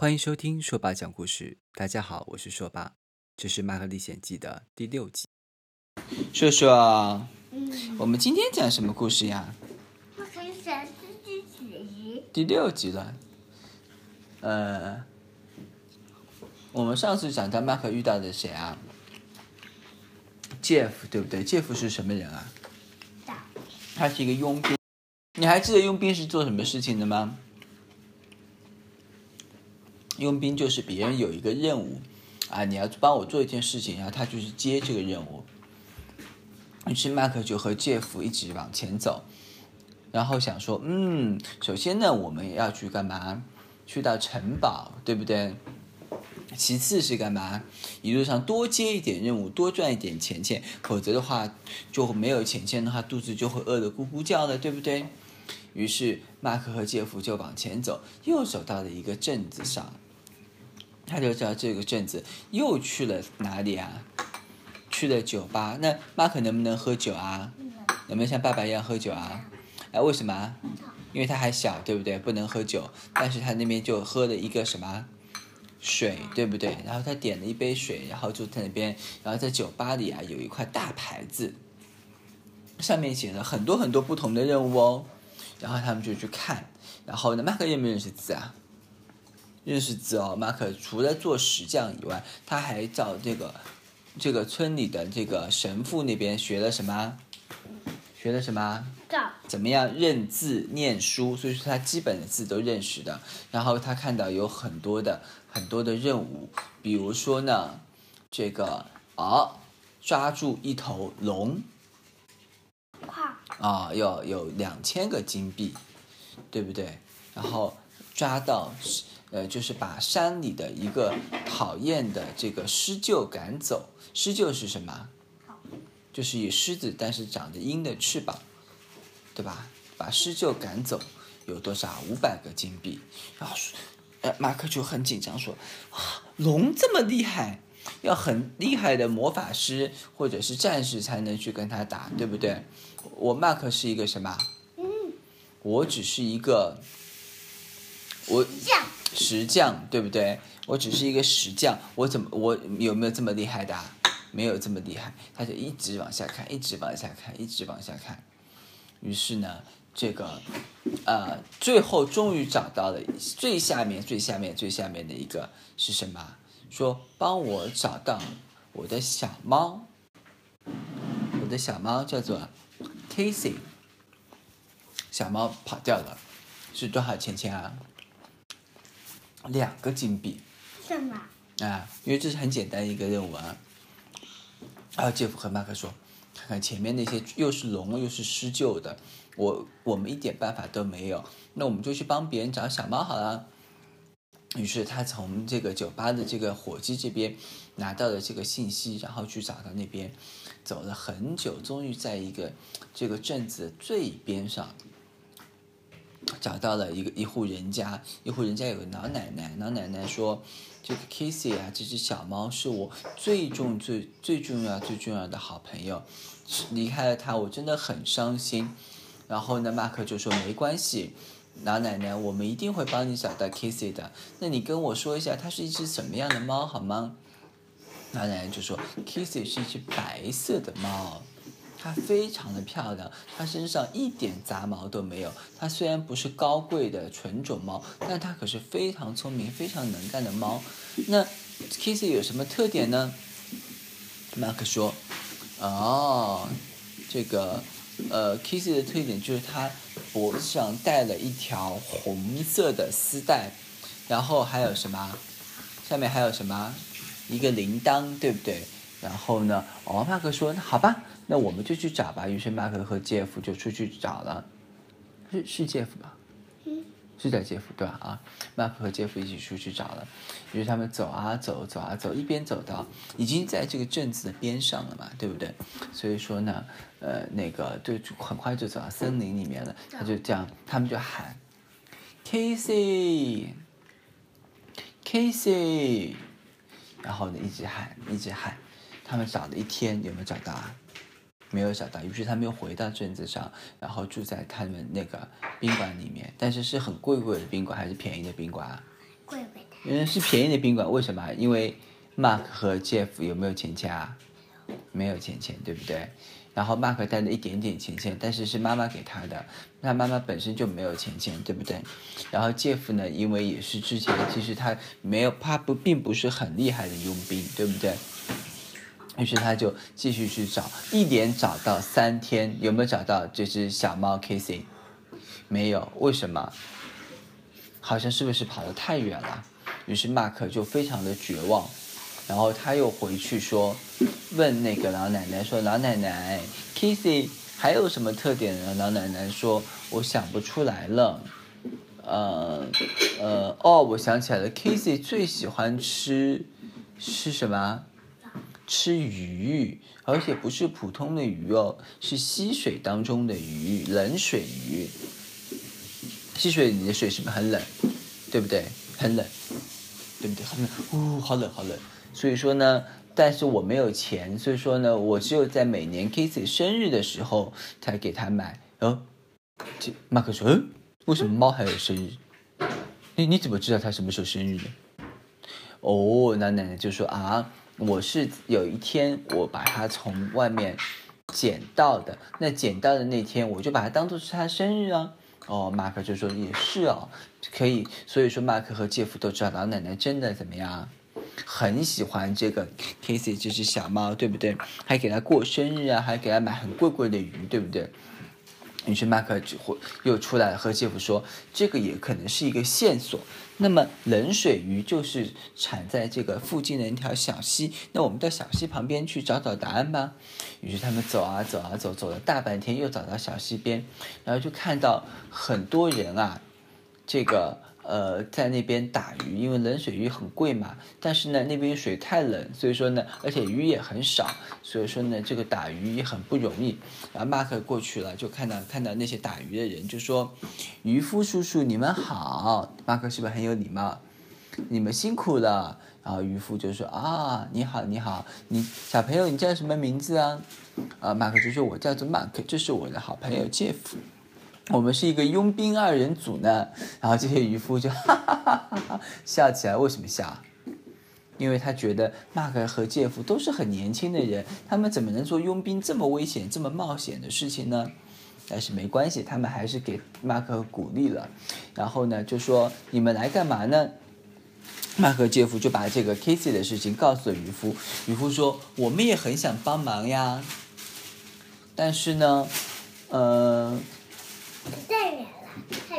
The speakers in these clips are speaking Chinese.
欢迎收听说爸讲故事。大家好，我是说爸，这是《麦克历险记》的第六集。说说，嗯，我们今天讲什么故事呀？我可历险记第几集？第六集了。呃，我们上次讲到马克遇到的谁啊？Jeff 对不对？Jeff 是什么人啊？他是一个佣兵。你还记得佣兵是做什么事情的吗？佣兵就是别人有一个任务，啊，你要帮我做一件事情，然后他就是接这个任务。于是马克就和杰夫一直往前走，然后想说，嗯，首先呢，我们要去干嘛？去到城堡，对不对？其次是干嘛？一路上多接一点任务，多赚一点钱钱，否则的话就没有钱钱的话，肚子就会饿得咕咕叫的，对不对？于是马克和杰夫就往前走，又走到了一个镇子上。他就知道这个镇子又去了哪里啊？去了酒吧。那马可能不能喝酒啊？能不能像爸爸一样喝酒啊？哎，为什么？因为他还小，对不对？不能喝酒。但是他那边就喝了一个什么水，对不对？然后他点了一杯水，然后就在那边，然后在酒吧里啊，有一块大牌子，上面写了很多很多不同的任务哦。然后他们就去看。然后呢，马克认不认识字啊？认识字哦，马可除了做石匠以外，他还找这个这个村里的这个神父那边学了什么？学了什么？怎么样认字念书？所以说他基本的字都认识的。然后他看到有很多的很多的任务，比如说呢，这个哦，抓住一头龙，啊，要有两千个金币，对不对？然后抓到。呃，就是把山里的一个讨厌的这个狮鹫赶走。狮鹫是什么？就是以狮子，但是长着鹰的翅膀，对吧？把狮鹫赶走，有多少？五百个金币。然后，呃，马克就很紧张说：“啊，龙这么厉害，要很厉害的魔法师或者是战士才能去跟他打，对不对？我马克是一个什么？我只是一个，我。”石匠对不对？我只是一个石匠，我怎么我有没有这么厉害的？没有这么厉害。他就一直往下看，一直往下看，一直往下看。于是呢，这个呃，最后终于找到了最下面、最下面、最下面的一个是什么？说帮我找到我的小猫，我的小猫叫做 Casey，小猫跑掉了，是多少钱钱啊？两个金币，什么？啊，因为这是很简单一个任务啊。然后杰夫和马克说：“看看前面那些又是龙又是狮鷲的，我我们一点办法都没有，那我们就去帮别人找小猫好了。”于是他从这个酒吧的这个伙计这边拿到了这个信息，然后去找到那边，走了很久，终于在一个这个镇子的最边上。找到了一个一户人家，一户人家有个老奶奶，老奶奶说：“这个 Kissy 啊，这只小猫是我最重最最重要最重要的好朋友，离开了它，我真的很伤心。”然后呢，马克就说：“没关系，老奶奶，我们一定会帮你找到 Kissy 的。那你跟我说一下，它是一只什么样的猫好吗？”老奶奶就说，Kissy 是一只白色的猫。”它非常的漂亮，它身上一点杂毛都没有。它虽然不是高贵的纯种猫，但它可是非常聪明、非常能干的猫。那 Kissy 有什么特点呢？马克说：“哦，这个呃，Kissy 的特点就是它脖子上戴了一条红色的丝带，然后还有什么？下面还有什么？一个铃铛，对不对？然后呢？哦，马克说：那好吧。”那我们就去找吧。于是马克和杰夫就出去找了，是是杰夫吧？嗯，是在杰夫对吧？啊，马克和杰夫一起出去找了。于是他们走啊走，走啊走，一边走到已经在这个镇子的边上了嘛，对不对？所以说呢，呃，那个就很快就走到森林里面了。他就这样，他们就喊，Casey，Casey，然后呢一直喊，一直喊。他们找了一天，有没有找到啊？没有找到，于是他们又回到镇子上，然后住在他们那个宾馆里面，但是是很贵贵的宾馆还是便宜的宾馆啊？贵贵的。嗯，是便宜的宾馆。为什么？因为 Mark 和 Jeff 有没有钱钱？没有钱钱，对不对？然后 Mark 带了一点点钱钱，但是是妈妈给他的，那妈妈本身就没有钱钱，对不对？然后 Jeff 呢，因为也是之前其实他没有，他不并不是很厉害的佣兵，对不对？于是他就继续去找，一连找到三天，有没有找到这只小猫 Kissy？没有，为什么？好像是不是跑得太远了？于是 Mark 就非常的绝望，然后他又回去说，问那个老奶奶说：“老奶奶，Kissy 还有什么特点呢？”老奶奶说：“我想不出来了。”呃，呃，哦，我想起来了，Kissy 最喜欢吃是什么？吃鱼，而且不是普通的鱼哦，是溪水当中的鱼，冷水鱼。溪水里的水是不是很冷？对不对？很冷，对不对？很冷，呜，好冷，好冷。所以说呢，但是我没有钱，所以说呢，我只有在每年 Kissy 生日的时候才给他买。哦，这马克说，嗯，为什么猫还有生日？你你怎么知道它什么时候生日呢？哦，那奶奶就说啊，我是有一天我把它从外面捡到的，那捡到的那天我就把它当做是它生日啊。哦，马克就说也是哦，可以，所以说马克和杰夫都知道老奶奶真的怎么样，很喜欢这个 Kissy 这只小猫，对不对？还给它过生日啊，还给它买很贵贵的鱼，对不对？于是麦克就又出来，和杰夫说，这个也可能是一个线索。那么冷水鱼就是产在这个附近的一条小溪，那我们到小溪旁边去找找答案吧。于是他们走啊走啊走，走了大半天，又找到小溪边，然后就看到很多人啊，这个。呃，在那边打鱼，因为冷水鱼很贵嘛。但是呢，那边水太冷，所以说呢，而且鱼也很少，所以说呢，这个打鱼也很不容易。然后马克过去了，就看到看到那些打鱼的人，就说：“渔夫叔叔，你们好。”马克是不是很有礼貌？你们辛苦了。然后渔夫就说：“啊，你好，你好，你小朋友，你叫什么名字啊？”啊，马克就说：“我叫做马克，这是我的好朋友杰夫。”我们是一个佣兵二人组呢，然后这些渔夫就哈哈哈哈哈笑起来。为什么笑？因为他觉得马克和杰夫都是很年轻的人，他们怎么能做佣兵这么危险、这么冒险的事情呢？但是没关系，他们还是给马克鼓励了。然后呢，就说你们来干嘛呢？马克和杰夫就把这个 Kissy 的事情告诉了渔夫。渔夫说：“我们也很想帮忙呀，但是呢，呃。”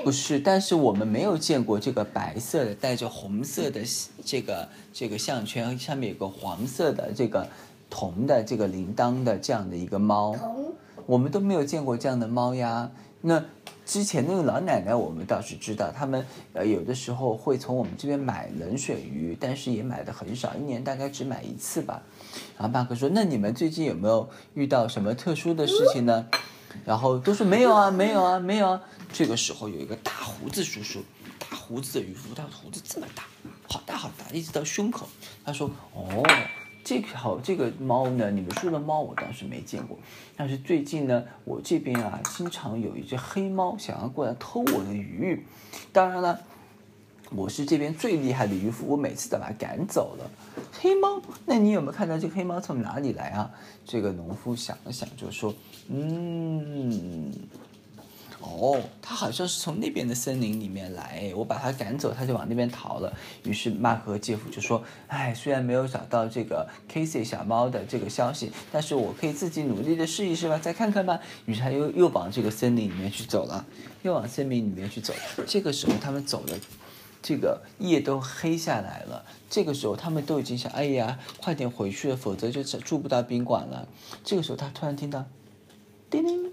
不是，但是我们没有见过这个白色的带着红色的这个这个项圈，上面有个黄色的这个铜的这个铃铛的这样的一个猫，我们都没有见过这样的猫呀。那之前那个老奶奶我们倒是知道，他们呃有的时候会从我们这边买冷水鱼，但是也买的很少，一年大概只买一次吧。然后巴克说：“那你们最近有没有遇到什么特殊的事情呢？”然后都说没有啊，没有啊，没有啊。这个时候有一个大胡子叔叔，大胡子的渔夫，他胡子这么大，好大好大，一直到胸口。他说：“哦，这条这个猫呢，你们说的猫我倒是没见过，但是最近呢，我这边啊，经常有一只黑猫想要过来偷我的鱼。当然了。”我是这边最厉害的渔夫，我每次都把它赶走了。黑猫，那你有没有看到这个黑猫从哪里来啊？这个农夫想了想，就说：“嗯，哦，它好像是从那边的森林里面来，我把它赶走，它就往那边逃了。”于是马克和杰夫就说：“哎，虽然没有找到这个 Kissy 小猫的这个消息，但是我可以自己努力的试一试吧，再看看吧。”于是他又又往这个森林里面去走了，又往森林里面去走。这个时候他们走了。这个夜都黑下来了，这个时候他们都已经想，哎呀，快点回去了，否则就住不到宾馆了。这个时候他突然听到，叮铃，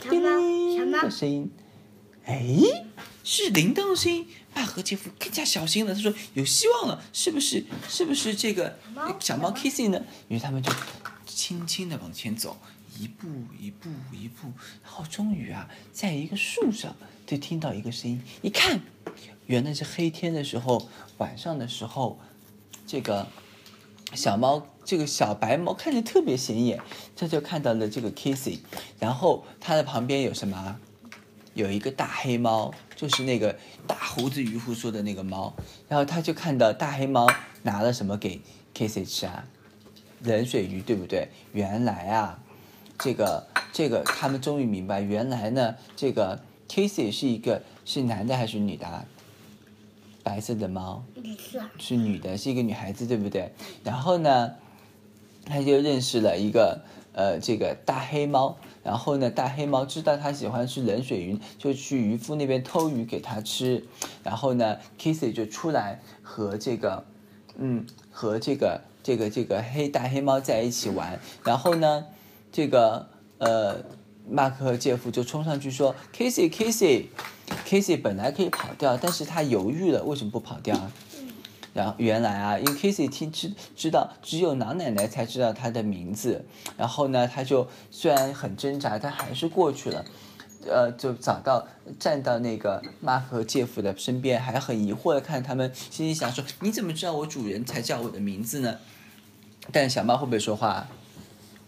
叮铃的声音，哎，是铃铛的声音。马和杰夫更加小心了，他说有希望了，是不是？是不是这个小猫 Kissy 呢？于是他们就轻轻的往前走，一步一步一步，然后终于啊，在一个树上就听到一个声音，一看。原来是黑天的时候，晚上的时候，这个小猫，这个小白猫看着特别显眼，它就看到了这个 Kissy，然后它的旁边有什么？有一个大黑猫，就是那个大胡子渔夫说的那个猫。然后他就看到大黑猫拿了什么给 Casey 吃啊？冷水鱼，对不对？原来啊，这个这个他们终于明白，原来呢，这个 Casey 是一个是男的还是女的？白色的猫，是女的，是一个女孩子，对不对？然后呢，他就认识了一个呃，这个大黑猫。然后呢，大黑猫知道他喜欢吃冷水鱼，就去渔夫那边偷鱼给他吃。然后呢，Kissy 就出来和这个，嗯，和这个这个这个黑大黑猫在一起玩。然后呢，这个呃，马克和杰夫就冲上去说：“Kissy，Kissy。” Casey 本来可以跑掉，但是他犹豫了，为什么不跑掉？然后原来啊，因为 Casey 听知知道只有老奶奶才知道他的名字，然后呢，他就虽然很挣扎，他还是过去了，呃，就找到站到那个马克和杰夫的身边，还很疑惑的看他们，心里想说：你怎么知道我主人才叫我的名字呢？但小猫会不会说话？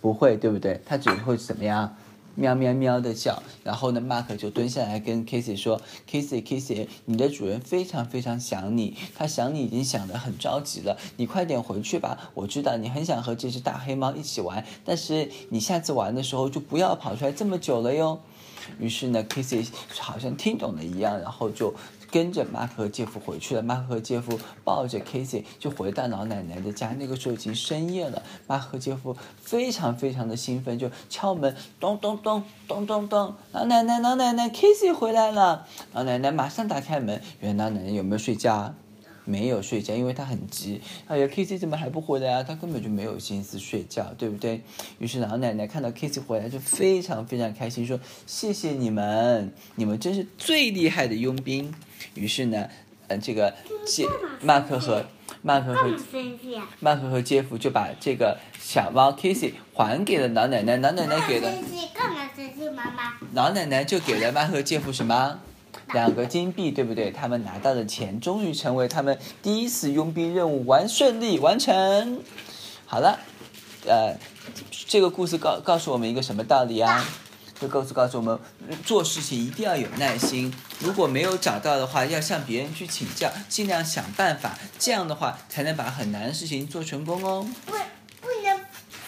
不会，对不对？它只会怎么样？喵喵喵的叫，然后呢，马克就蹲下来跟 Kissy 说：“Kissy Kissy，你的主人非常非常想你，他想你已经想得很着急了，你快点回去吧。我知道你很想和这只大黑猫一起玩，但是你下次玩的时候就不要跑出来这么久了哟。”于是呢，Casey 好像听懂了一样，然后就。跟着马克和杰夫回去了。马克和杰夫抱着 Casey 就回到老奶奶的家。那个时候已经深夜了。马克和杰夫非常非常的兴奋，就敲门，咚咚咚咚咚咚。老奶奶，老奶奶，Casey 回来了。老奶奶马上打开门。原来老奶奶有没有睡觉？没有睡觉，因为他很急。哎呀，Casey 怎么还不回来啊？他根本就没有心思睡觉，对不对？于是老奶奶看到 Casey 回来，就非常非常开心，说：“谢谢你们，你们真是最厉害的佣兵。”于是呢，呃，这个杰马克和马克和马克和杰夫就把这个小猫 Casey 还给了老奶奶。老奶奶给了。干嘛生气，妈妈？老奶奶就给了马克和杰夫什么？两个金币，对不对？他们拿到的钱，终于成为他们第一次佣兵任务完顺利完成。好了，呃，这个故事告告诉我们一个什么道理啊？就告诉告诉我们，做事情一定要有耐心。如果没有找到的话，要向别人去请教，尽量想办法，这样的话才能把很难的事情做成功哦。不，不能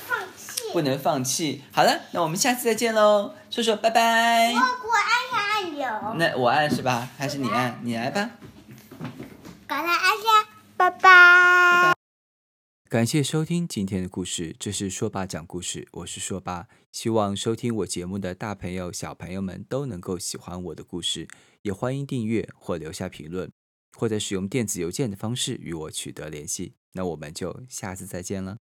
放弃。不能放弃。好了，那我们下次再见喽，说说拜拜。那我按是吧？还是你按？你来吧。赶快按下，拜拜。拜拜。感谢收听今天的故事，这是说爸讲故事，我是说爸。希望收听我节目的大朋友、小朋友们都能够喜欢我的故事，也欢迎订阅或留下评论，或者使用电子邮件的方式与我取得联系。那我们就下次再见了。